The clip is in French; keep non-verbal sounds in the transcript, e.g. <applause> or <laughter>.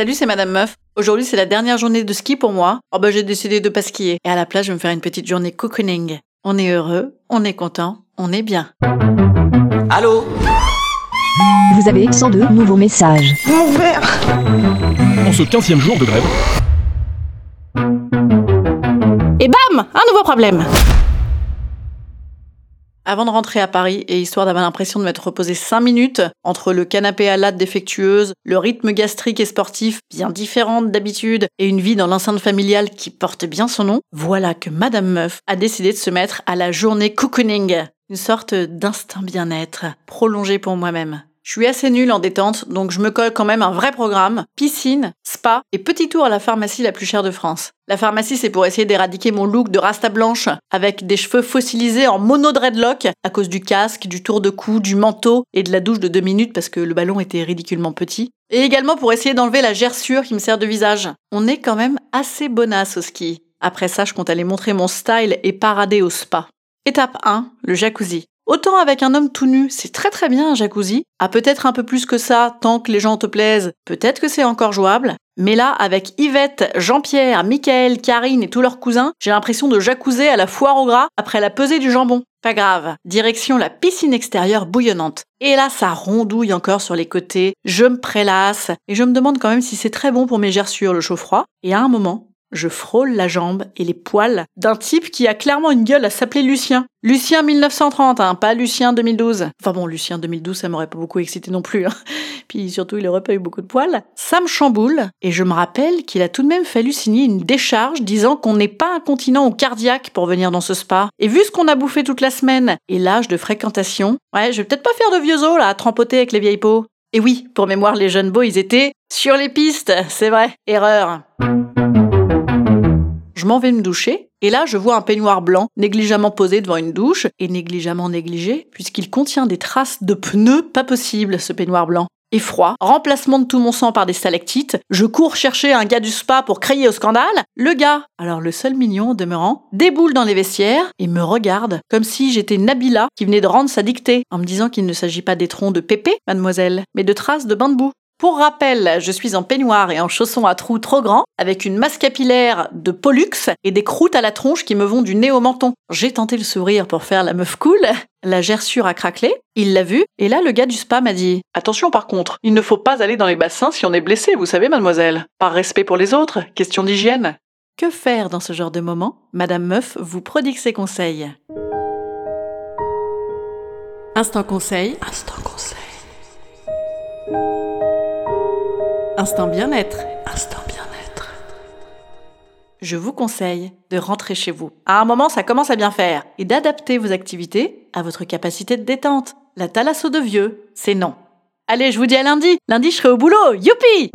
Salut, c'est Madame Meuf. Aujourd'hui, c'est la dernière journée de ski pour moi. Oh bah, j'ai décidé de pas skier. Et à la place, je vais me faire une petite journée cocooning. On est heureux, on est content, on est bien. Allô Vous avez 102 nouveaux messages. En ce 15e jour de grève, Et bam Un nouveau problème avant de rentrer à Paris, et histoire d'avoir l'impression de m'être reposé 5 minutes, entre le canapé à latte défectueuse, le rythme gastrique et sportif bien différent d'habitude, et une vie dans l'enceinte familiale qui porte bien son nom, voilà que Madame Meuf a décidé de se mettre à la journée cocooning. Une sorte d'instinct bien-être, prolongé pour moi-même. Je suis assez nulle en détente, donc je me colle quand même un vrai programme, piscine, spa et petit tour à la pharmacie la plus chère de France. La pharmacie, c'est pour essayer d'éradiquer mon look de rasta blanche avec des cheveux fossilisés en mono dreadlock à cause du casque, du tour de cou, du manteau et de la douche de deux minutes parce que le ballon était ridiculement petit. Et également pour essayer d'enlever la gerçure qui me sert de visage. On est quand même assez bonasse au ski. Après ça, je compte aller montrer mon style et parader au spa. Étape 1, le jacuzzi. Autant avec un homme tout nu, c'est très très bien un jacuzzi. Ah peut-être un peu plus que ça, tant que les gens te plaisent, peut-être que c'est encore jouable. Mais là, avec Yvette, Jean-Pierre, Michael, Karine et tous leurs cousins, j'ai l'impression de jacuzzer à la foire au gras après la pesée du jambon. Pas grave, direction la piscine extérieure bouillonnante. Et là, ça rondouille encore sur les côtés, je me prélasse, et je me demande quand même si c'est très bon pour mes gerçures le chaud-froid. Et à un moment, je frôle la jambe et les poils d'un type qui a clairement une gueule à s'appeler Lucien. Lucien 1930, hein, pas Lucien 2012. Enfin bon, Lucien 2012, ça m'aurait pas beaucoup excité non plus. Hein. <laughs> Puis surtout, il aurait pas eu beaucoup de poils. Ça me chamboule, et je me rappelle qu'il a tout de même fallu signer une décharge disant qu'on n'est pas un continent au cardiaque pour venir dans ce spa. Et vu ce qu'on a bouffé toute la semaine, et l'âge de fréquentation, ouais, je vais peut-être pas faire de vieux os là, à trempoter avec les vieilles peaux. Et oui, pour mémoire, les jeunes beaux, ils étaient sur les pistes, c'est vrai. Erreur. Je m'en vais me doucher, et là je vois un peignoir blanc négligemment posé devant une douche, et négligemment négligé, puisqu'il contient des traces de pneus pas possible, ce peignoir blanc. Et froid, remplacement de tout mon sang par des stalactites, je cours chercher un gars du spa pour crier au scandale. Le gars, alors le seul mignon demeurant, déboule dans les vestiaires et me regarde comme si j'étais Nabila qui venait de rendre sa dictée, en me disant qu'il ne s'agit pas d'étrons de pépé, mademoiselle, mais de traces de bain de boue. Pour rappel, je suis en peignoir et en chaussons à trous trop grands, avec une masse capillaire de Pollux et des croûtes à la tronche qui me vont du nez au menton. J'ai tenté le sourire pour faire la meuf cool. La gerçure a craquelé, il l'a vu, et là le gars du spa m'a dit Attention par contre, il ne faut pas aller dans les bassins si on est blessé, vous savez, mademoiselle. Par respect pour les autres, question d'hygiène. Que faire dans ce genre de moment? Madame Meuf vous prodigue ses conseils. Instant conseil. Instant conseil. Instant bien-être. Instant bien-être. Je vous conseille de rentrer chez vous. À un moment, ça commence à bien faire. Et d'adapter vos activités à votre capacité de détente. La thalasso de vieux, c'est non. Allez, je vous dis à lundi. Lundi, je serai au boulot. Youpi